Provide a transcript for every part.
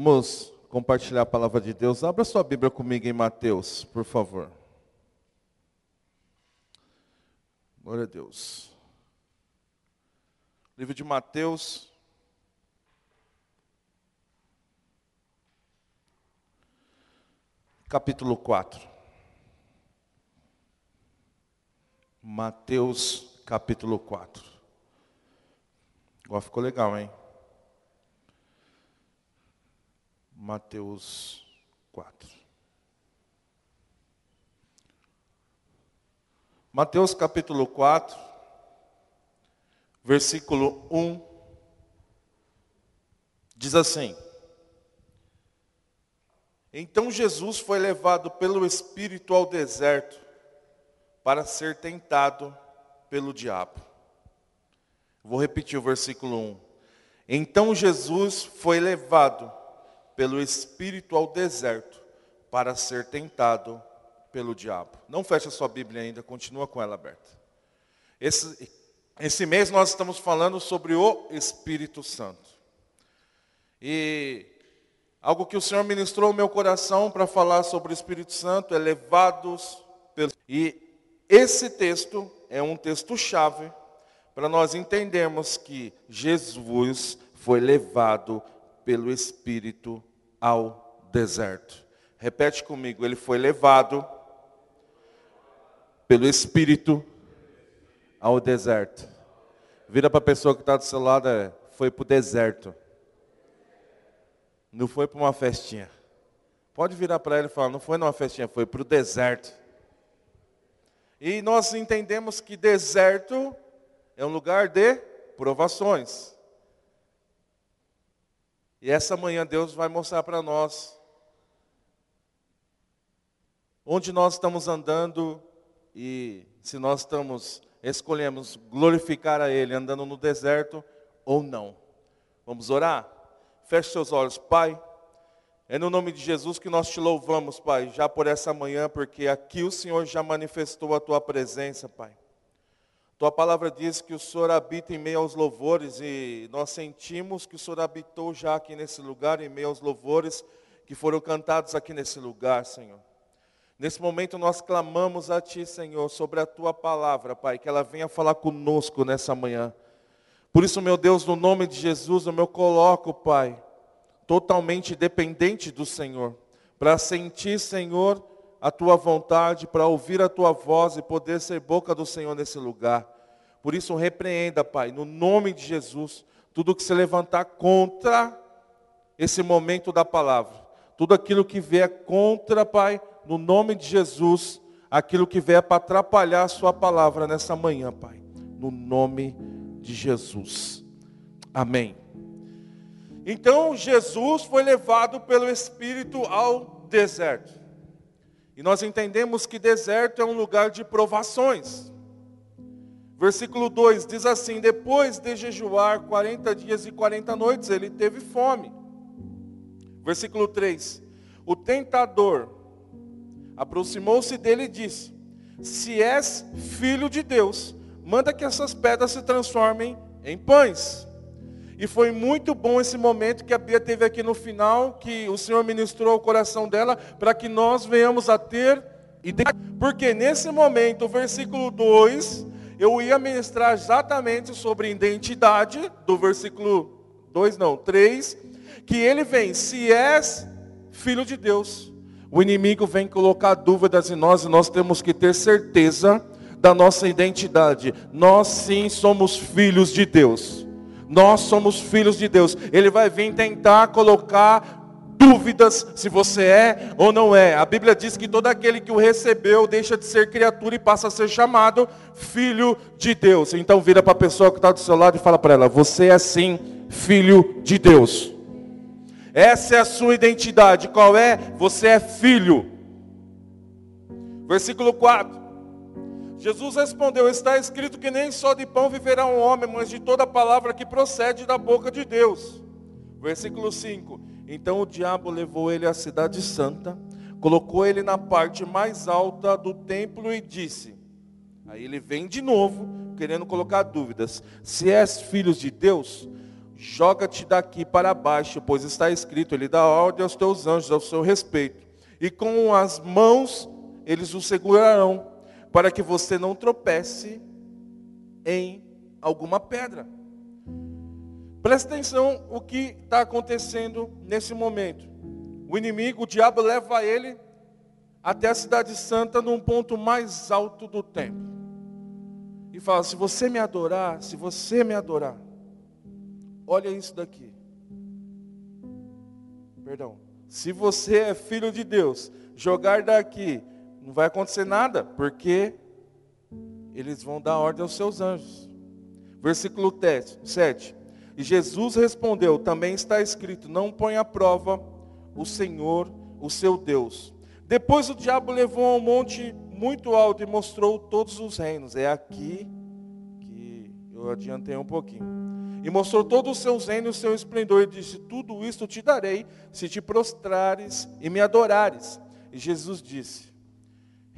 Vamos compartilhar a palavra de Deus. Abra sua Bíblia comigo em Mateus, por favor. Glória a Deus. Livro de Mateus. Capítulo 4. Mateus, capítulo 4. Agora ficou legal, hein? Mateus 4. Mateus capítulo 4, versículo 1, diz assim: Então Jesus foi levado pelo Espírito ao deserto para ser tentado pelo diabo. Vou repetir o versículo 1. Então Jesus foi levado pelo Espírito ao deserto para ser tentado pelo diabo. Não feche a sua Bíblia ainda, continua com ela aberta. Esse, esse mês nós estamos falando sobre o Espírito Santo. E algo que o Senhor ministrou no meu coração para falar sobre o Espírito Santo é levados pelo. E esse texto é um texto-chave para nós entendermos que Jesus foi levado pelo Espírito ao deserto. Repete comigo, ele foi levado pelo Espírito ao deserto. Vira para a pessoa que está do seu lado, é, foi para o deserto. Não foi para uma festinha. Pode virar para ele e falar, não foi numa festinha, foi para o deserto. E nós entendemos que deserto é um lugar de provações. E essa manhã Deus vai mostrar para nós onde nós estamos andando e se nós estamos escolhemos glorificar a Ele andando no deserto ou não. Vamos orar? Feche seus olhos, Pai. É no nome de Jesus que nós te louvamos, Pai, já por essa manhã, porque aqui o Senhor já manifestou a tua presença, Pai. Tua palavra diz que o Senhor habita em meio aos louvores e nós sentimos que o Senhor habitou já aqui nesse lugar, em meio aos louvores que foram cantados aqui nesse lugar, Senhor. Nesse momento nós clamamos a Ti, Senhor, sobre a Tua palavra, Pai, que ela venha falar conosco nessa manhã. Por isso, meu Deus, no nome de Jesus, eu me coloco, Pai, totalmente dependente do Senhor, para sentir, Senhor, a tua vontade, para ouvir a tua voz e poder ser boca do Senhor nesse lugar. Por isso, repreenda, Pai, no nome de Jesus, tudo que se levantar contra esse momento da palavra, tudo aquilo que vier contra, Pai, no nome de Jesus, aquilo que vier para atrapalhar a Sua palavra nessa manhã, Pai, no nome de Jesus. Amém. Então Jesus foi levado pelo Espírito ao deserto. E nós entendemos que deserto é um lugar de provações. Versículo 2 diz assim: Depois de jejuar 40 dias e 40 noites, ele teve fome. Versículo 3: O tentador aproximou-se dele e disse: Se és filho de Deus, manda que essas pedras se transformem em pães. E foi muito bom esse momento que a Bia teve aqui no final, que o Senhor ministrou o coração dela, para que nós venhamos a ter Porque nesse momento, o versículo 2, eu ia ministrar exatamente sobre identidade, do versículo 2, não, 3, que ele vem, se és filho de Deus. O inimigo vem colocar dúvidas em nós e nós temos que ter certeza da nossa identidade. Nós sim somos filhos de Deus. Nós somos filhos de Deus. Ele vai vir tentar colocar dúvidas se você é ou não é. A Bíblia diz que todo aquele que o recebeu deixa de ser criatura e passa a ser chamado filho de Deus. Então vira para a pessoa que está do seu lado e fala para ela: Você é sim filho de Deus. Essa é a sua identidade. Qual é? Você é filho. Versículo 4. Jesus respondeu: Está escrito que nem só de pão viverá um homem, mas de toda palavra que procede da boca de Deus. Versículo 5: Então o diabo levou ele à cidade santa, colocou ele na parte mais alta do templo e disse: Aí ele vem de novo, querendo colocar dúvidas: Se és filho de Deus, joga-te daqui para baixo, pois está escrito, ele dá ordem aos teus anjos ao seu respeito. E com as mãos eles o segurarão, para que você não tropece em alguma pedra. Presta atenção o que está acontecendo nesse momento. O inimigo, o diabo, leva ele até a cidade santa num ponto mais alto do templo. E fala: se você me adorar, se você me adorar, olha isso daqui. Perdão. Se você é filho de Deus, jogar daqui, não vai acontecer nada, porque eles vão dar ordem aos seus anjos. Versículo 7. E Jesus respondeu: Também está escrito: Não põe à prova o Senhor, o seu Deus. Depois o diabo levou a um monte muito alto e mostrou todos os reinos. É aqui que eu adiantei um pouquinho. E mostrou todos os seus reinos e o seu esplendor. E disse: Tudo isto te darei, se te prostrares e me adorares. E Jesus disse: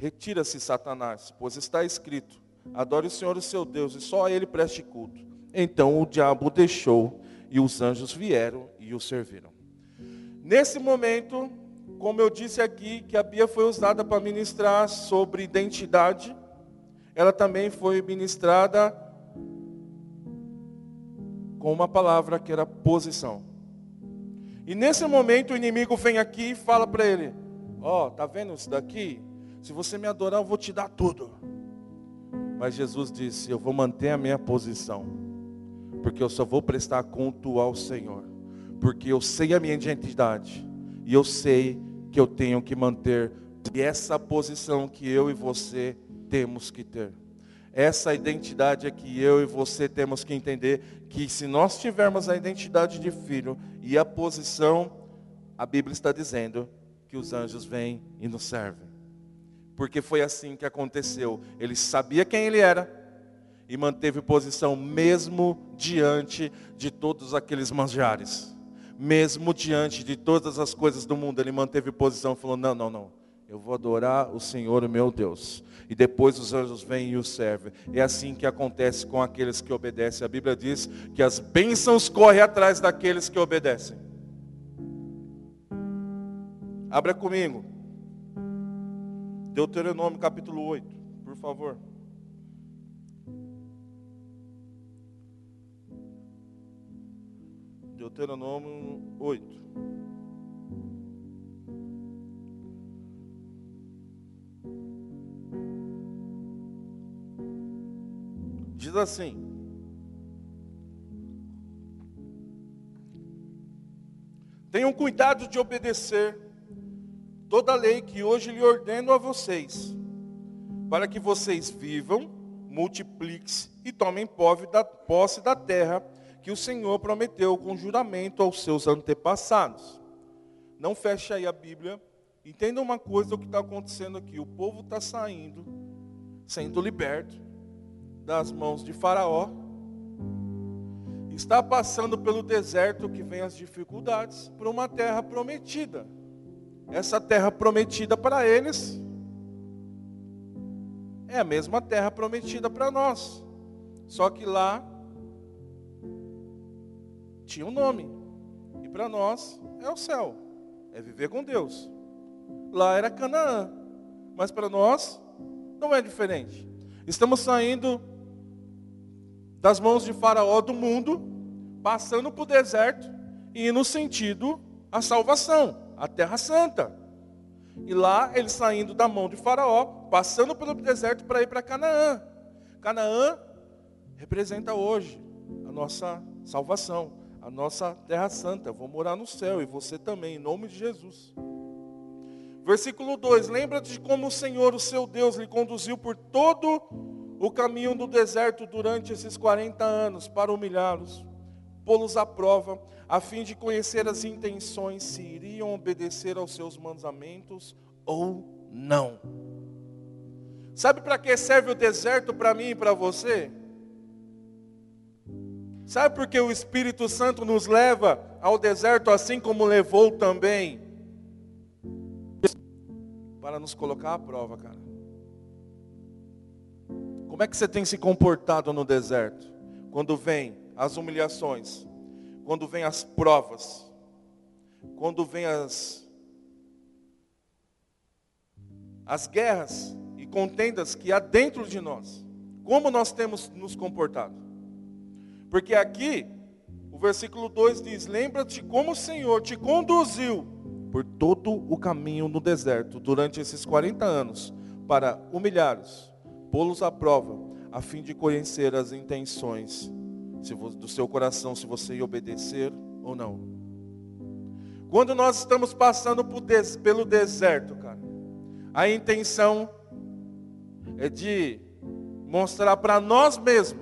Retira-se, Satanás, pois está escrito: Adore o Senhor, o seu Deus, e só a ele preste culto. Então o diabo o deixou e os anjos vieram e o serviram. Nesse momento, como eu disse aqui, que a Bia foi usada para ministrar sobre identidade, ela também foi ministrada com uma palavra que era posição. E nesse momento o inimigo vem aqui e fala para ele: Ó, oh, tá vendo isso daqui? Se você me adorar, eu vou te dar tudo. Mas Jesus disse: Eu vou manter a minha posição porque eu só vou prestar culto ao Senhor, porque eu sei a minha identidade e eu sei que eu tenho que manter essa posição que eu e você temos que ter. Essa identidade é que eu e você temos que entender que se nós tivermos a identidade de filho e a posição, a Bíblia está dizendo que os anjos vêm e nos servem. Porque foi assim que aconteceu. Ele sabia quem ele era, e manteve posição mesmo diante de todos aqueles manjares. Mesmo diante de todas as coisas do mundo, ele manteve posição falou: Não, não, não. Eu vou adorar o Senhor, o meu Deus. E depois os anjos vêm e o servem. É assim que acontece com aqueles que obedecem. A Bíblia diz que as bênçãos correm atrás daqueles que obedecem. Abra comigo. Deuteronômio capítulo 8, por favor. Deuteronômio 8. Diz assim: Tenham cuidado de obedecer toda a lei que hoje lhe ordeno a vocês, para que vocês vivam, multipliquem-se e tomem posse da terra que o Senhor prometeu com juramento aos seus antepassados. Não feche aí a Bíblia. Entenda uma coisa o que está acontecendo aqui. O povo está saindo, sendo liberto das mãos de Faraó. Está passando pelo deserto que vem as dificuldades para uma terra prometida. Essa terra prometida para eles é a mesma terra prometida para nós. Só que lá tinha um nome. E para nós é o céu, é viver com Deus. Lá era Canaã, mas para nós não é diferente. Estamos saindo das mãos de Faraó do mundo, passando para o deserto e no sentido a salvação, a terra santa. E lá eles saindo da mão de Faraó, passando pelo deserto para ir para Canaã. Canaã representa hoje a nossa salvação a nossa terra santa. vou morar no céu e você também, em nome de Jesus. Versículo 2: Lembra-te de como o Senhor, o seu Deus, lhe conduziu por todo o caminho do deserto durante esses 40 anos para humilhá-los, pô-los à prova, a fim de conhecer as intenções, se iriam obedecer aos seus mandamentos ou não. Sabe para que serve o deserto para mim e para você? Sabe por que o Espírito Santo nos leva ao deserto assim como levou também? Para nos colocar à prova, cara. Como é que você tem se comportado no deserto? Quando vem as humilhações, quando vem as provas, quando vem as as guerras e contendas que há dentro de nós. Como nós temos nos comportado? Porque aqui o versículo 2 diz: "Lembra-te como o Senhor te conduziu por todo o caminho no deserto durante esses 40 anos, para humilhá-los, pô-los à prova, a fim de conhecer as intenções do seu coração, se você obedecer ou não. Quando nós estamos passando pelo deserto, cara, a intenção é de mostrar para nós mesmos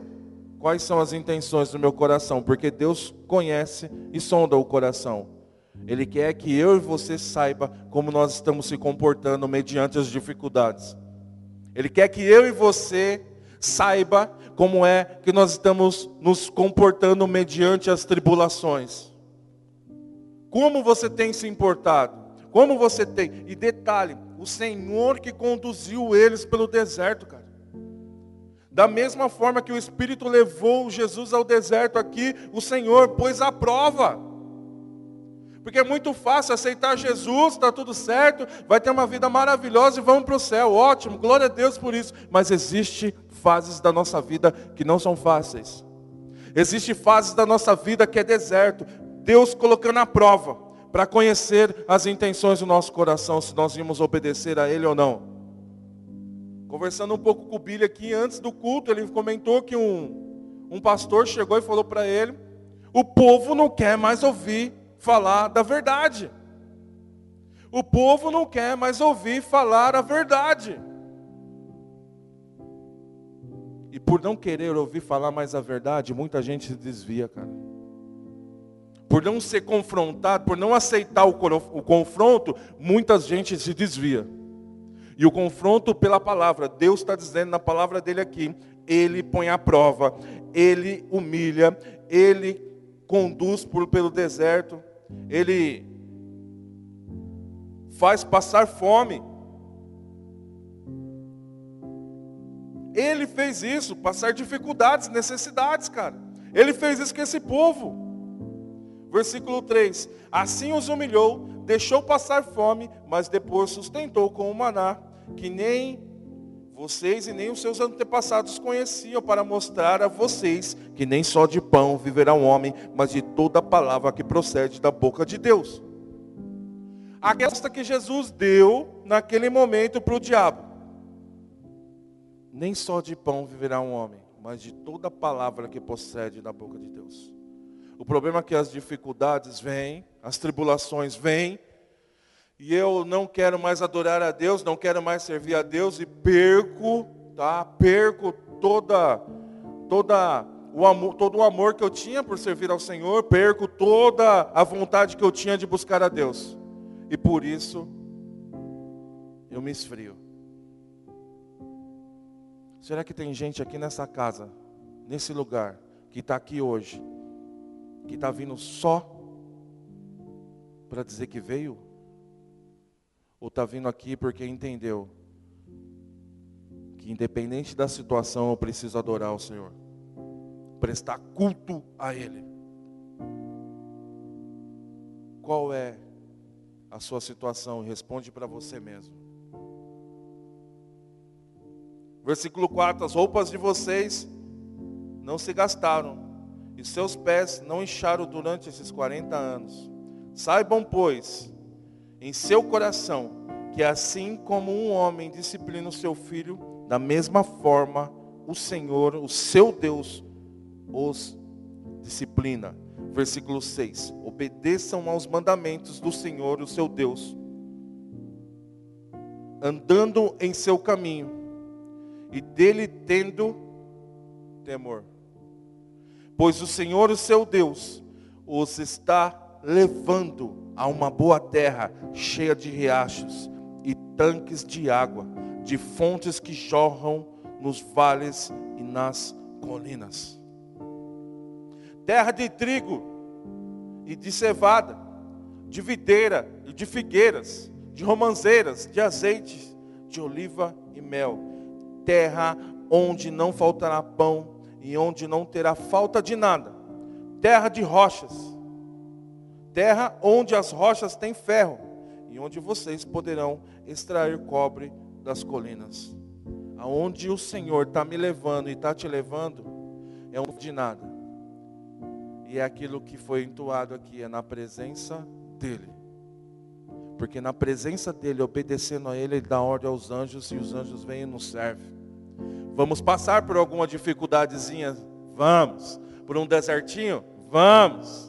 quais são as intenções do meu coração, porque Deus conhece e sonda o coração. Ele quer que eu e você saiba como nós estamos se comportando mediante as dificuldades. Ele quer que eu e você saiba como é que nós estamos nos comportando mediante as tribulações. Como você tem se importado? Como você tem? E detalhe, o Senhor que conduziu eles pelo deserto, cara. Da mesma forma que o Espírito levou Jesus ao deserto aqui, o Senhor pôs a prova. Porque é muito fácil aceitar Jesus, está tudo certo, vai ter uma vida maravilhosa e vamos para o céu. Ótimo, glória a Deus por isso. Mas existe fases da nossa vida que não são fáceis. Existe fases da nossa vida que é deserto. Deus colocando a prova para conhecer as intenções do nosso coração, se nós íamos obedecer a Ele ou não. Conversando um pouco com o Billy aqui antes do culto, ele comentou que um, um pastor chegou e falou para ele: o povo não quer mais ouvir falar da verdade. O povo não quer mais ouvir falar a verdade. E por não querer ouvir falar mais a verdade, muita gente se desvia, cara. Por não ser confrontado, por não aceitar o, confronto, muita gente se desvia. E o confronto pela palavra, Deus está dizendo na palavra dele aqui, ele põe à prova, ele humilha, ele conduz por, pelo deserto, ele faz passar fome. Ele fez isso, passar dificuldades, necessidades, cara. Ele fez isso com esse povo. Versículo 3: Assim os humilhou, deixou passar fome, mas depois sustentou com o maná, que nem vocês e nem os seus antepassados conheciam, para mostrar a vocês que nem só de pão viverá um homem, mas de toda palavra que procede da boca de Deus. A resposta que Jesus deu naquele momento para o diabo. Nem só de pão viverá um homem, mas de toda palavra que procede da boca de Deus. O problema é que as dificuldades vêm, as tribulações vêm, e eu não quero mais adorar a Deus, não quero mais servir a Deus e perco, tá? Perco toda toda o amor, todo o amor que eu tinha por servir ao Senhor, perco toda a vontade que eu tinha de buscar a Deus. E por isso eu me esfrio. Será que tem gente aqui nessa casa, nesse lugar, que está aqui hoje, que está vindo só para dizer que veio? Ou está vindo aqui porque entendeu que, independente da situação, eu preciso adorar o Senhor, prestar culto a Ele. Qual é a sua situação? Responde para você mesmo. Versículo 4: As roupas de vocês não se gastaram, e seus pés não incharam durante esses 40 anos. Saibam, pois, em seu coração que assim como um homem disciplina o seu filho, da mesma forma o Senhor, o seu Deus, os disciplina. Versículo 6: Obedeçam aos mandamentos do Senhor, o seu Deus, andando em seu caminho, e dele tendo temor. Pois o Senhor, o seu Deus, os está levando a uma boa terra, cheia de riachos e tanques de água, de fontes que jorram nos vales e nas colinas. Terra de trigo e de cevada, de videira e de figueiras, de romanzeiras, de azeite, de oliva e mel. Terra onde não faltará pão e onde não terá falta de nada terra de rochas, terra onde as rochas têm ferro, e onde vocês poderão extrair cobre das colinas. Aonde o Senhor está me levando e está te levando, é um de nada. E é aquilo que foi entoado aqui, é na presença dEle. Porque na presença dEle, obedecendo a Ele, Ele dá ordem aos anjos e os anjos vêm e nos servem. Vamos passar por alguma dificuldadezinha? Vamos. Por um desertinho? Vamos.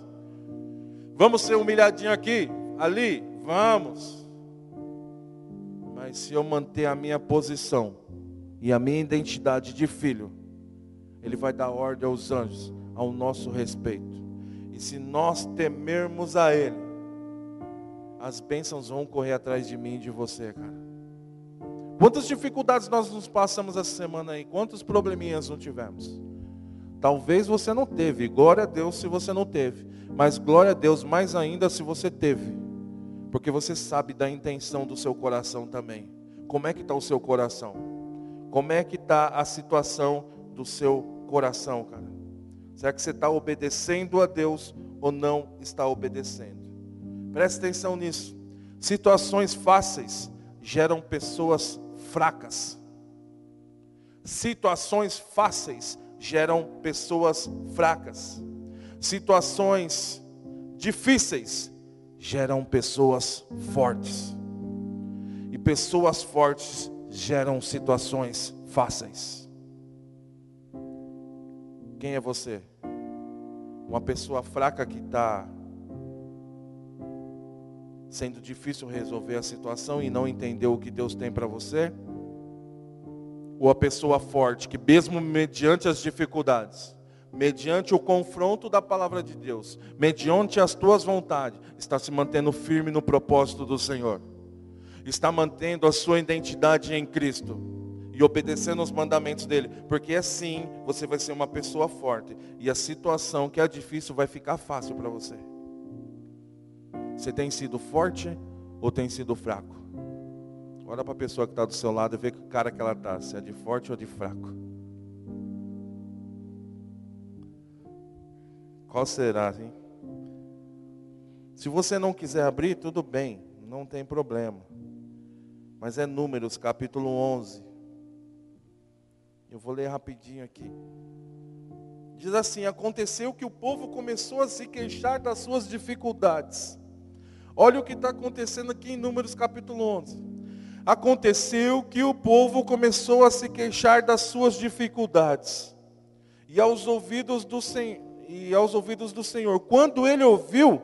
Vamos ser humilhadinho aqui, ali? Vamos. Mas se eu manter a minha posição e a minha identidade de filho, Ele vai dar ordem aos anjos ao nosso respeito. E se nós temermos a Ele, as bênçãos vão correr atrás de mim e de você, cara. Quantas dificuldades nós nos passamos essa semana aí? Quantos probleminhas não tivemos? Talvez você não teve, glória a Deus se você não teve, mas glória a Deus mais ainda se você teve, porque você sabe da intenção do seu coração também. Como é que está o seu coração? Como é que está a situação do seu coração, cara? Será que você está obedecendo a Deus ou não está obedecendo? Preste atenção nisso. Situações fáceis geram pessoas fracas. Situações fáceis geram pessoas fracas. Situações difíceis geram pessoas fortes. E pessoas fortes geram situações fáceis. Quem é você? Uma pessoa fraca que está sendo difícil resolver a situação e não entendeu o que Deus tem para você? Ou a pessoa forte que, mesmo mediante as dificuldades, mediante o confronto da palavra de Deus, mediante as tuas vontades, está se mantendo firme no propósito do Senhor, está mantendo a sua identidade em Cristo e obedecendo os mandamentos dele, porque assim você vai ser uma pessoa forte e a situação que é difícil vai ficar fácil para você. Você tem sido forte ou tem sido fraco? Olha para a pessoa que está do seu lado e vê que cara que ela está, se é de forte ou de fraco. Qual será, hein? Se você não quiser abrir, tudo bem, não tem problema. Mas é Números, capítulo 11. Eu vou ler rapidinho aqui. Diz assim: Aconteceu que o povo começou a se queixar das suas dificuldades Olha o que está acontecendo aqui em Números capítulo 11. Aconteceu que o povo começou a se queixar das suas dificuldades. E aos ouvidos do Senhor, e aos ouvidos do Senhor, quando ele ouviu,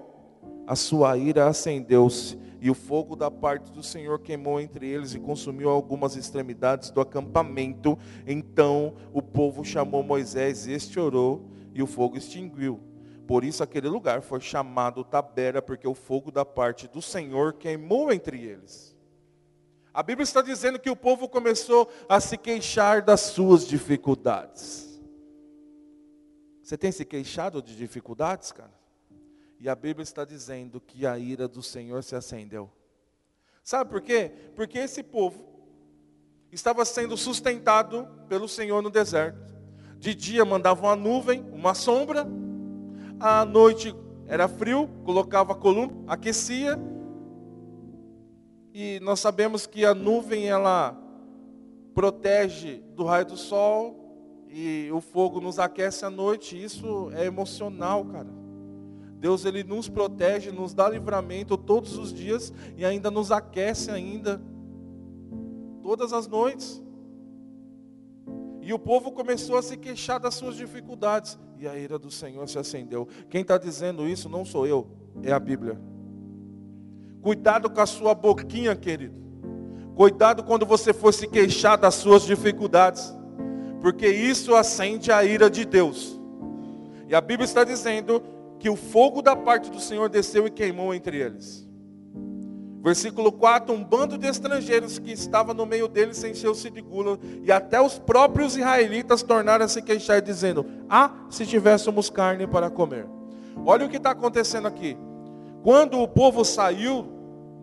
a sua ira acendeu-se, e o fogo da parte do Senhor queimou entre eles e consumiu algumas extremidades do acampamento. Então o povo chamou Moisés, este orou, e o fogo extinguiu. Por isso aquele lugar foi chamado Tabera, porque o fogo da parte do Senhor queimou entre eles. A Bíblia está dizendo que o povo começou a se queixar das suas dificuldades. Você tem se queixado de dificuldades, cara? E a Bíblia está dizendo que a ira do Senhor se acendeu. Sabe por quê? Porque esse povo estava sendo sustentado pelo Senhor no deserto. De dia mandava uma nuvem, uma sombra, à noite era frio, colocava a coluna, aquecia. E nós sabemos que a nuvem ela protege do raio do sol e o fogo nos aquece à noite. Isso é emocional, cara. Deus ele nos protege, nos dá livramento todos os dias e ainda nos aquece ainda todas as noites. E o povo começou a se queixar das suas dificuldades. E a ira do Senhor se acendeu. Quem está dizendo isso não sou eu, é a Bíblia. Cuidado com a sua boquinha, querido. Cuidado quando você for se queixar das suas dificuldades. Porque isso acende a ira de Deus. E a Bíblia está dizendo que o fogo da parte do Senhor desceu e queimou entre eles. Versículo 4: Um bando de estrangeiros que estava no meio deles encheu-se de gula, e até os próprios israelitas tornaram a se queixar, dizendo: Ah, se tivéssemos carne para comer. Olha o que está acontecendo aqui. Quando o povo saiu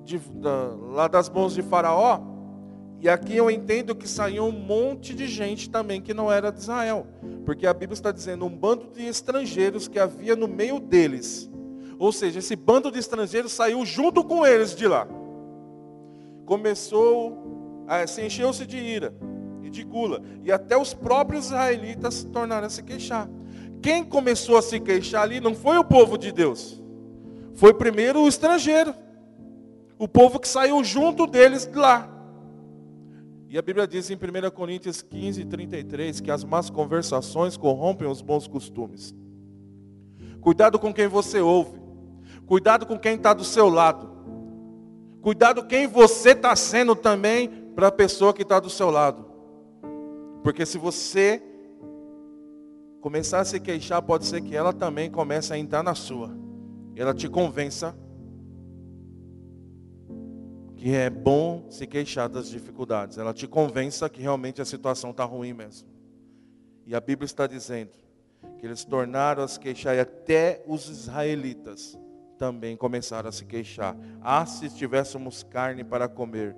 de, da, lá das mãos de Faraó, E aqui eu entendo que saiu um monte de gente também que não era de Israel. Porque a Bíblia está dizendo um bando de estrangeiros que havia no meio deles. Ou seja, esse bando de estrangeiros saiu junto com eles de lá. Começou, a, se encheu-se de ira e de gula. E até os próprios israelitas tornaram a se queixar. Quem começou a se queixar ali não foi o povo de Deus. Foi primeiro o estrangeiro. O povo que saiu junto deles de lá. E a Bíblia diz em 1 Coríntios 15, 33 que as más conversações corrompem os bons costumes. Cuidado com quem você ouve. Cuidado com quem está do seu lado. Cuidado quem você está sendo também para a pessoa que está do seu lado. Porque se você começar a se queixar, pode ser que ela também comece a entrar na sua. Ela te convença que é bom se queixar das dificuldades. Ela te convença que realmente a situação está ruim mesmo. E a Bíblia está dizendo que eles tornaram a se queixar e até os israelitas também começaram a se queixar. Ah, se tivéssemos carne para comer.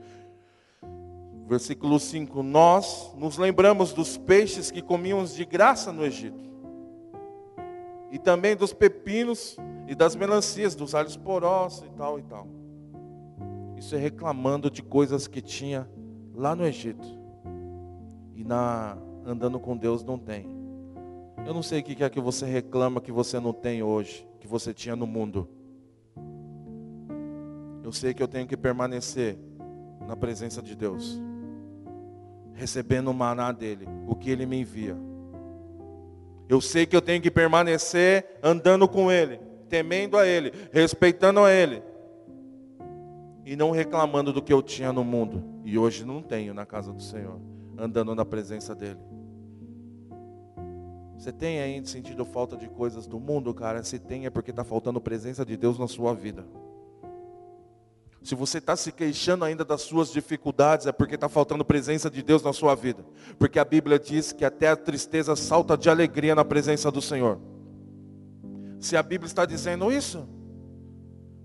Versículo 5: Nós nos lembramos dos peixes que comíamos de graça no Egito, e também dos pepinos e das melancias, dos alhos porós e tal e tal. Isso é reclamando de coisas que tinha lá no Egito, e na andando com Deus não tem. Eu não sei o que é que você reclama que você não tem hoje, que você tinha no mundo. Eu sei que eu tenho que permanecer na presença de Deus, recebendo o maná dele, o que ele me envia. Eu sei que eu tenho que permanecer andando com ele, temendo a ele, respeitando a ele, e não reclamando do que eu tinha no mundo e hoje não tenho na casa do Senhor, andando na presença dele. Você tem ainda sentido falta de coisas do mundo, cara? Se tem é porque está faltando presença de Deus na sua vida. Se você está se queixando ainda das suas dificuldades, é porque está faltando presença de Deus na sua vida. Porque a Bíblia diz que até a tristeza salta de alegria na presença do Senhor. Se a Bíblia está dizendo isso,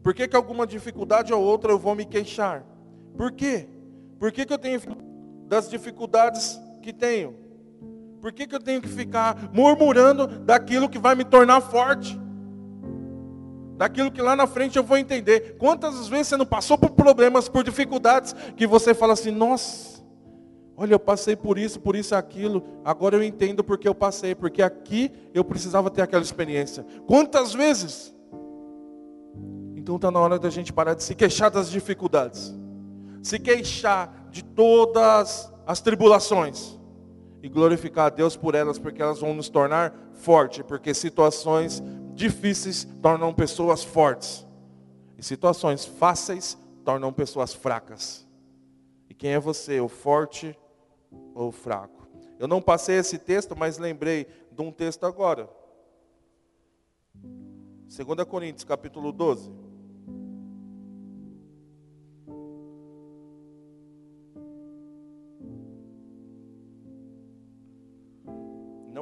por que, que alguma dificuldade ou outra eu vou me queixar? Por quê? Por que, que eu tenho das dificuldades que tenho? Por que, que eu tenho que ficar murmurando daquilo que vai me tornar forte? daquilo que lá na frente eu vou entender. Quantas vezes você não passou por problemas, por dificuldades, que você fala assim, nossa, olha, eu passei por isso, por isso, aquilo, agora eu entendo porque eu passei, porque aqui eu precisava ter aquela experiência. Quantas vezes? Então está na hora da gente parar de se queixar das dificuldades, se queixar de todas as tribulações e glorificar a Deus por elas, porque elas vão nos tornar fortes, porque situações difíceis tornam pessoas fortes. E situações fáceis tornam pessoas fracas. E quem é você, o forte ou o fraco? Eu não passei esse texto, mas lembrei de um texto agora. 2 Coríntios, capítulo 12.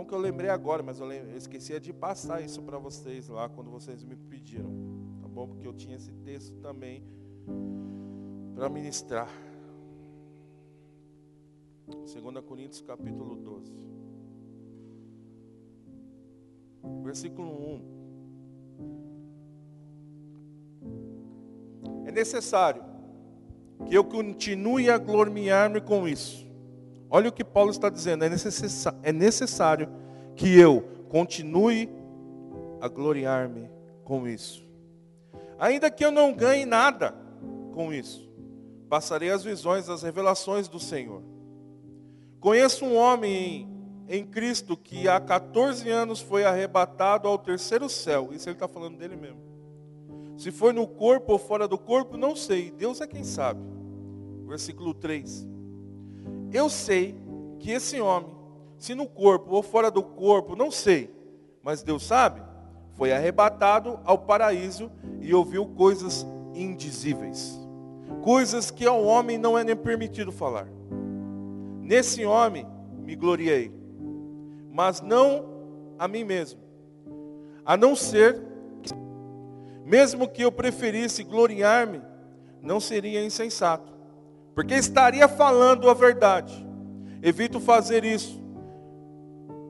Que eu lembrei agora, mas eu, lembrei, eu esquecia de passar isso para vocês lá quando vocês me pediram. Tá bom? Porque eu tinha esse texto também para ministrar. 2 Coríntios capítulo 12. Versículo 1. É necessário que eu continue a gloriar-me com isso Olha o que Paulo está dizendo: é, é necessário que eu continue a gloriar-me com isso. Ainda que eu não ganhe nada com isso, passarei as visões, as revelações do Senhor. Conheço um homem em, em Cristo que há 14 anos foi arrebatado ao terceiro céu. Isso ele está falando dele mesmo. Se foi no corpo ou fora do corpo, não sei. Deus é quem sabe. Versículo 3. Eu sei que esse homem, se no corpo ou fora do corpo, não sei, mas Deus sabe, foi arrebatado ao paraíso e ouviu coisas indizíveis, coisas que ao homem não é nem permitido falar. Nesse homem me gloriei, mas não a mim mesmo, a não ser, mesmo que eu preferisse gloriar-me, não seria insensato porque estaria falando a verdade. Evito fazer isso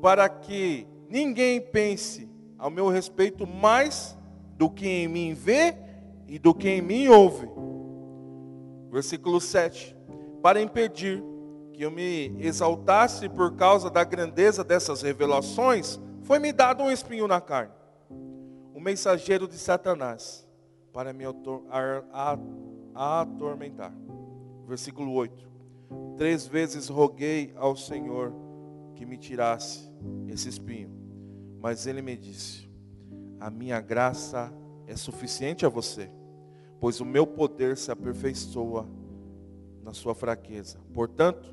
para que ninguém pense ao meu respeito mais do que em mim vê e do que em mim ouve. Versículo 7. Para impedir que eu me exaltasse por causa da grandeza dessas revelações, foi-me dado um espinho na carne, um mensageiro de Satanás, para me atormentar. Versículo 8. Três vezes roguei ao Senhor que me tirasse esse espinho, mas ele me disse: A minha graça é suficiente a você, pois o meu poder se aperfeiçoa na sua fraqueza. Portanto,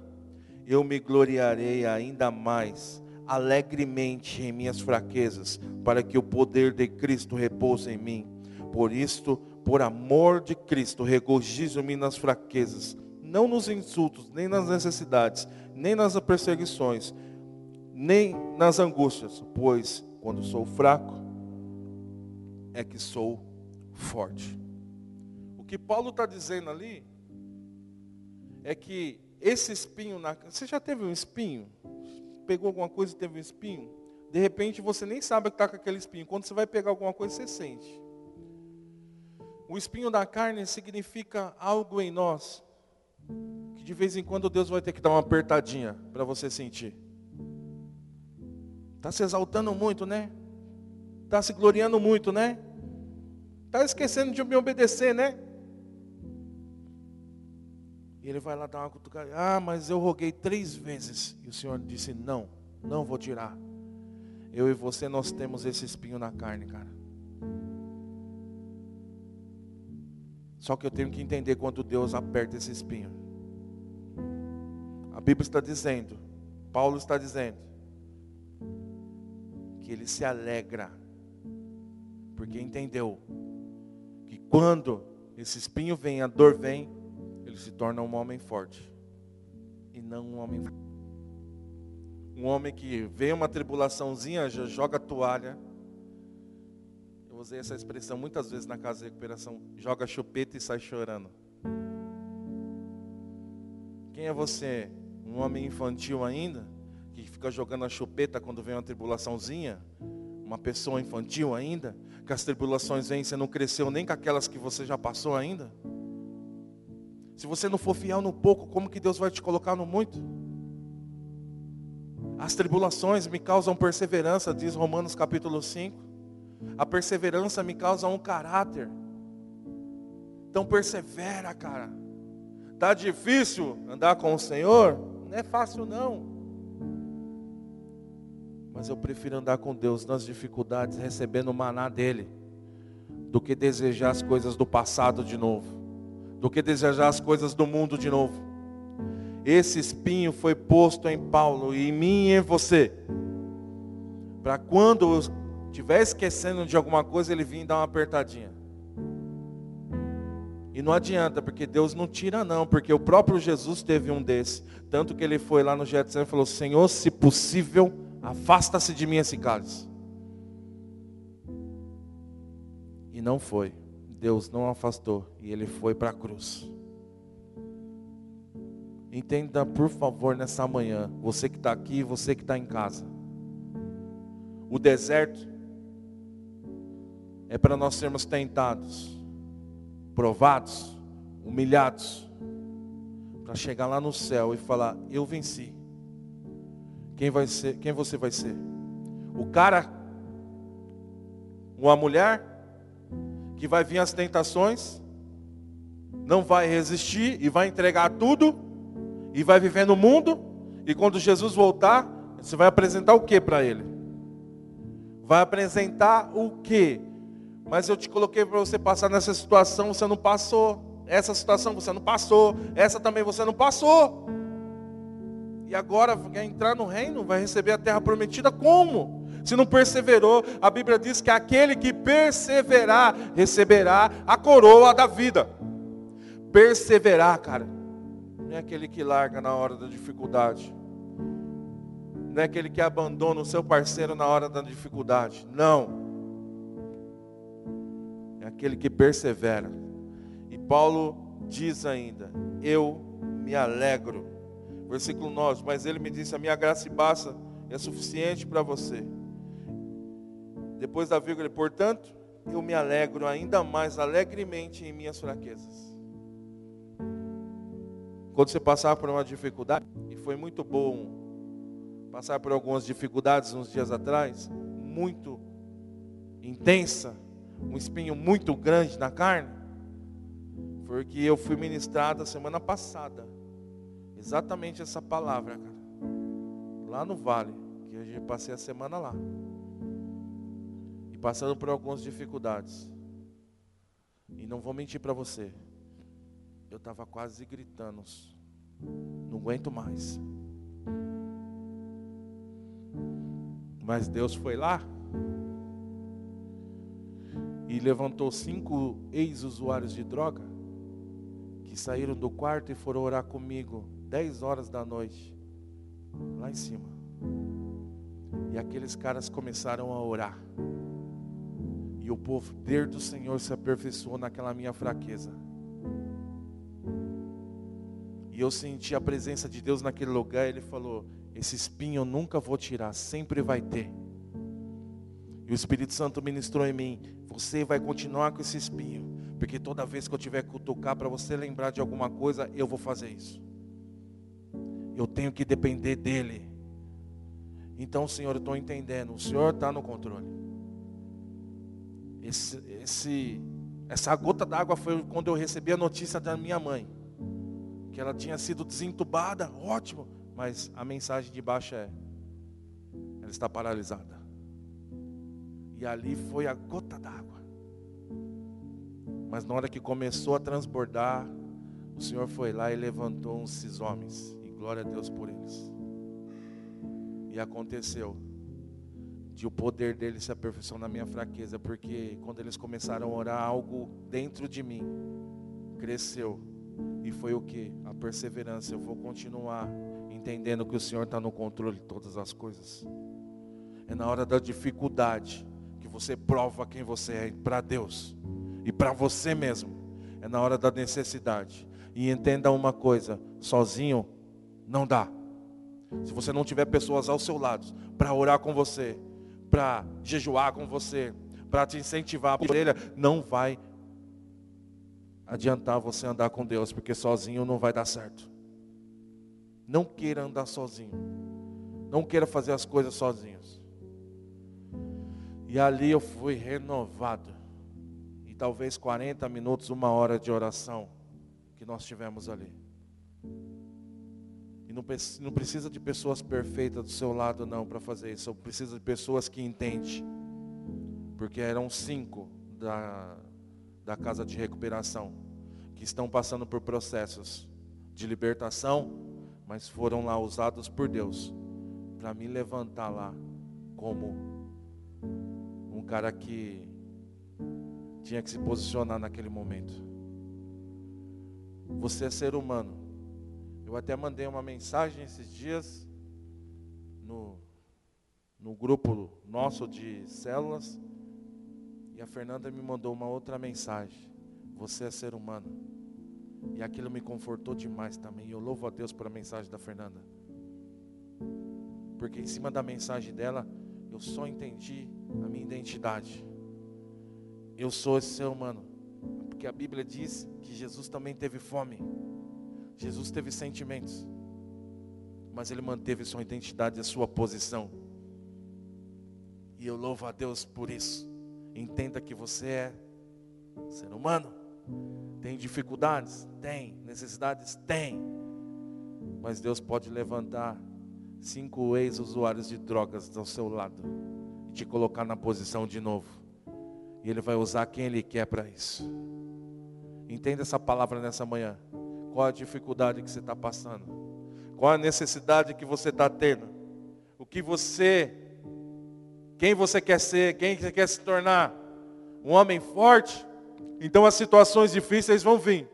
eu me gloriarei ainda mais alegremente em minhas fraquezas, para que o poder de Cristo repouse em mim. Por isto, por amor de Cristo, regozijo-me nas fraquezas, não nos insultos, nem nas necessidades, nem nas perseguições, nem nas angústias, pois quando sou fraco é que sou forte. O que Paulo está dizendo ali é que esse espinho na. Você já teve um espinho? Pegou alguma coisa e teve um espinho? De repente você nem sabe que está com aquele espinho. Quando você vai pegar alguma coisa, você sente. O espinho da carne significa algo em nós que de vez em quando Deus vai ter que dar uma apertadinha para você sentir. Está se exaltando muito, né? Está se gloriando muito, né? Está esquecendo de me obedecer, né? E ele vai lá dar uma cutucada. Ah, mas eu roguei três vezes. E o Senhor disse: Não, não vou tirar. Eu e você, nós temos esse espinho na carne, cara. Só que eu tenho que entender quando Deus aperta esse espinho. A Bíblia está dizendo, Paulo está dizendo, que ele se alegra, porque entendeu que quando esse espinho vem, a dor vem, ele se torna um homem forte e não um homem um homem que vê uma tribulaçãozinha, já joga a toalha. Usei essa expressão muitas vezes na casa de recuperação, joga chupeta e sai chorando. Quem é você? Um homem infantil ainda? Que fica jogando a chupeta quando vem uma tribulaçãozinha? Uma pessoa infantil ainda? Que as tribulações vêm, você não cresceu nem com aquelas que você já passou ainda? Se você não for fiel no pouco, como que Deus vai te colocar no muito? As tribulações me causam perseverança, diz Romanos capítulo 5. A perseverança me causa um caráter. Então persevera, cara. Tá difícil andar com o Senhor? Não é fácil não. Mas eu prefiro andar com Deus nas dificuldades, recebendo o maná dele, do que desejar as coisas do passado de novo do que desejar as coisas do mundo de novo. Esse espinho foi posto em Paulo e em mim e em você. Para quando eu estiver esquecendo de alguma coisa, ele vir dar uma apertadinha. E não adianta, porque Deus não tira não, porque o próprio Jesus teve um desse. Tanto que ele foi lá no Getsemane e falou, Senhor, se possível, afasta-se de mim esse cálice. E não foi. Deus não afastou e ele foi para a cruz. Entenda, por favor, nessa manhã, você que está aqui, você que está em casa. O deserto é para nós sermos tentados, provados, humilhados, para chegar lá no céu e falar: Eu venci. Quem vai ser? Quem você vai ser? O cara? Uma mulher? que vai vir as tentações, não vai resistir e vai entregar tudo e vai viver no mundo. E quando Jesus voltar, você vai apresentar o que para ele? Vai apresentar o que? Mas eu te coloquei para você passar nessa situação, você não passou. Essa situação você não passou. Essa também você não passou. E agora quer entrar no reino, vai receber a terra prometida como? Se não perseverou, a Bíblia diz que aquele que perseverar receberá a coroa da vida. Perseverar, cara, não é aquele que larga na hora da dificuldade. Não é aquele que abandona o seu parceiro na hora da dificuldade. Não. Aquele que persevera. E Paulo diz ainda: Eu me alegro. Versículo 9: Mas ele me disse: A minha graça e basta é suficiente para você. Depois da vírgula, portanto, eu me alegro ainda mais alegremente em minhas fraquezas. Quando você passar por uma dificuldade, e foi muito bom passar por algumas dificuldades uns dias atrás, muito intensa, um espinho muito grande na carne, porque eu fui ministrado semana passada, exatamente essa palavra, cara, lá no vale, que eu passei a semana lá. Passando por algumas dificuldades. E não vou mentir para você, eu estava quase gritando, não aguento mais. Mas Deus foi lá e levantou cinco ex-usuários de droga que saíram do quarto e foram orar comigo dez horas da noite, lá em cima. E aqueles caras começaram a orar. E o poder do Senhor se aperfeiçoou naquela minha fraqueza. E eu senti a presença de Deus naquele lugar. Ele falou: Esse espinho eu nunca vou tirar, sempre vai ter. E o Espírito Santo ministrou em mim: Você vai continuar com esse espinho, porque toda vez que eu tiver que tocar para você lembrar de alguma coisa, eu vou fazer isso. Eu tenho que depender dEle. Então, Senhor, eu estou entendendo. O Senhor está no controle. Esse, esse, essa gota d'água foi quando eu recebi a notícia da minha mãe, que ela tinha sido desentubada, ótimo, mas a mensagem de baixo é: ela está paralisada. E ali foi a gota d'água. Mas na hora que começou a transbordar, o Senhor foi lá e levantou esses homens, e glória a Deus por eles. E aconteceu de o poder dele se aperfeiçoar na minha fraqueza, porque quando eles começaram a orar, algo dentro de mim cresceu. E foi o que? A perseverança. Eu vou continuar entendendo que o Senhor está no controle de todas as coisas. É na hora da dificuldade que você prova quem você é para Deus e para você mesmo. É na hora da necessidade. E entenda uma coisa: sozinho não dá. Se você não tiver pessoas ao seu lado para orar com você, para jejuar com você, para te incentivar por ele, não vai adiantar você andar com Deus, porque sozinho não vai dar certo. Não queira andar sozinho. Não queira fazer as coisas sozinhos. E ali eu fui renovado. E talvez 40 minutos, uma hora de oração que nós tivemos ali não, não precisa de pessoas perfeitas do seu lado, não, para fazer isso. Precisa de pessoas que entendem. Porque eram cinco da, da casa de recuperação que estão passando por processos de libertação, mas foram lá usados por Deus para me levantar lá como cara que tinha que se posicionar naquele momento. Você é ser humano. Eu até mandei uma mensagem esses dias no, no grupo nosso de células. E a Fernanda me mandou uma outra mensagem. Você é ser humano. E aquilo me confortou demais também. Eu louvo a Deus pela mensagem da Fernanda. Porque em cima da mensagem dela, eu só entendi a minha identidade. Eu sou esse ser humano. Porque a Bíblia diz que Jesus também teve fome. Jesus teve sentimentos, mas ele manteve sua identidade, a sua posição. E eu louvo a Deus por isso. Entenda que você é ser humano. Tem dificuldades? Tem. Necessidades? Tem. Mas Deus pode levantar cinco ex-usuários de drogas ao seu lado e te colocar na posição de novo. E Ele vai usar quem Ele quer para isso. Entenda essa palavra nessa manhã. Qual a dificuldade que você está passando? Qual a necessidade que você está tendo? O que você, quem você quer ser, quem você quer se tornar? Um homem forte? Então as situações difíceis vão vir.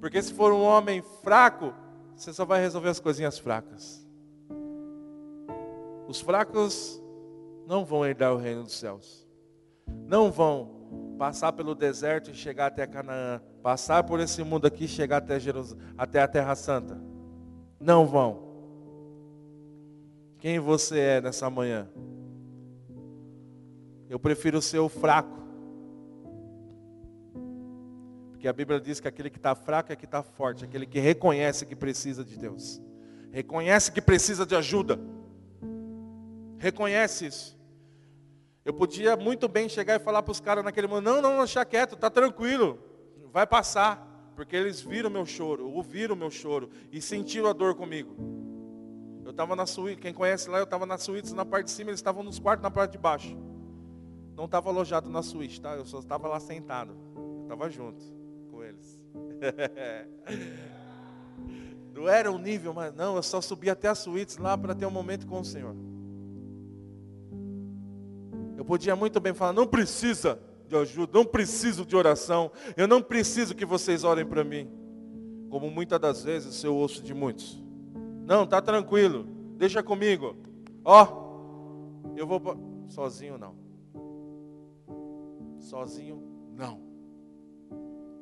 Porque se for um homem fraco, você só vai resolver as coisinhas fracas. Os fracos não vão herdar o reino dos céus. Não vão passar pelo deserto e chegar até Canaã, passar por esse mundo aqui e chegar até, Jerus... até a Terra Santa. Não vão. Quem você é nessa manhã? Eu prefiro ser o fraco. Porque a Bíblia diz que aquele que está fraco é que está forte, aquele que reconhece que precisa de Deus, reconhece que precisa de ajuda, reconhece isso. Eu podia muito bem chegar e falar para os caras naquele momento: não, não, deixa quieto, está tranquilo, vai passar. Porque eles viram meu choro, ouviram meu choro e sentiram a dor comigo. Eu estava na suíte, quem conhece lá, eu estava na suíte na parte de cima, eles estavam nos quartos na parte de baixo. Não estava alojado na suíte, tá? Eu só estava lá sentado. Eu estava junto com eles. não era o nível, mas não, eu só subi até a suíte lá para ter um momento com o Senhor. Eu podia muito bem falar, não precisa de ajuda, não preciso de oração, eu não preciso que vocês orem para mim. Como muitas das vezes eu ouço de muitos. Não, tá tranquilo, deixa comigo. Ó, oh, eu vou sozinho não. Sozinho não.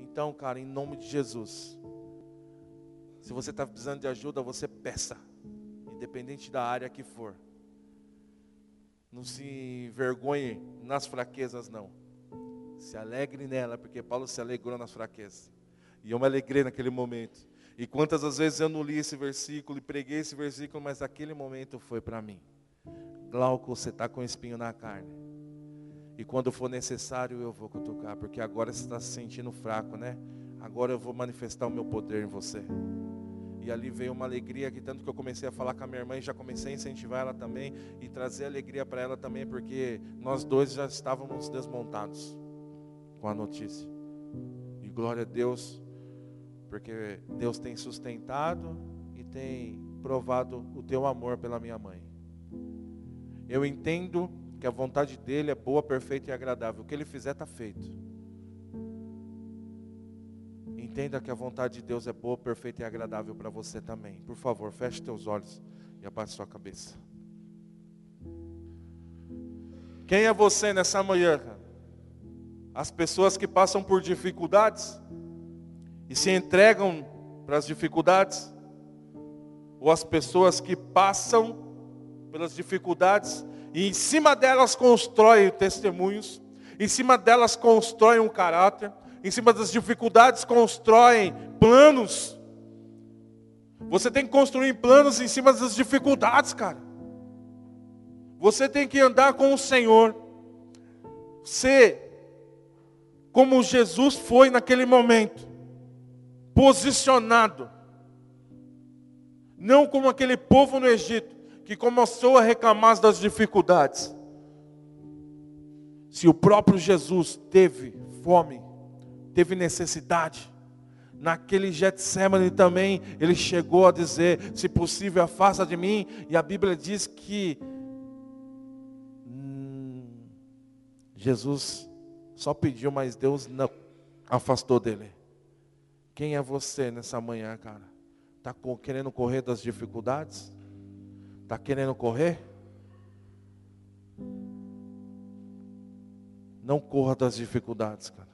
Então, cara, em nome de Jesus, se você está precisando de ajuda, você peça, independente da área que for. Não se envergonhe nas fraquezas, não. Se alegre nela, porque Paulo se alegrou nas fraquezas. E eu me alegrei naquele momento. E quantas as vezes eu não li esse versículo e preguei esse versículo, mas aquele momento foi para mim. Glauco, você está com espinho na carne. E quando for necessário eu vou cutucar, porque agora você está se sentindo fraco, né? Agora eu vou manifestar o meu poder em você. E ali veio uma alegria que tanto que eu comecei a falar com a minha irmã e já comecei a incentivar ela também e trazer alegria para ela também, porque nós dois já estávamos desmontados com a notícia. E glória a Deus, porque Deus tem sustentado e tem provado o teu amor pela minha mãe. Eu entendo que a vontade dele é boa, perfeita e agradável. O que ele fizer está feito. Entenda que a vontade de Deus é boa, perfeita e agradável para você também. Por favor, feche teus olhos e abaixe sua cabeça. Quem é você nessa manhã? As pessoas que passam por dificuldades e se entregam para as dificuldades? Ou as pessoas que passam pelas dificuldades e em cima delas constroem testemunhos, em cima delas constroem um caráter, em cima das dificuldades, constroem planos. Você tem que construir planos em cima das dificuldades, cara. Você tem que andar com o Senhor. Ser como Jesus foi naquele momento, posicionado. Não como aquele povo no Egito, que começou a reclamar das dificuldades. Se o próprio Jesus teve fome, teve necessidade. Naquele Getsemane também, ele chegou a dizer: se possível, afasta de mim. E a Bíblia diz que hum, Jesus só pediu, mas Deus não afastou dele. Quem é você nessa manhã, cara? Está querendo correr das dificuldades? Está querendo correr? Não corra das dificuldades, cara.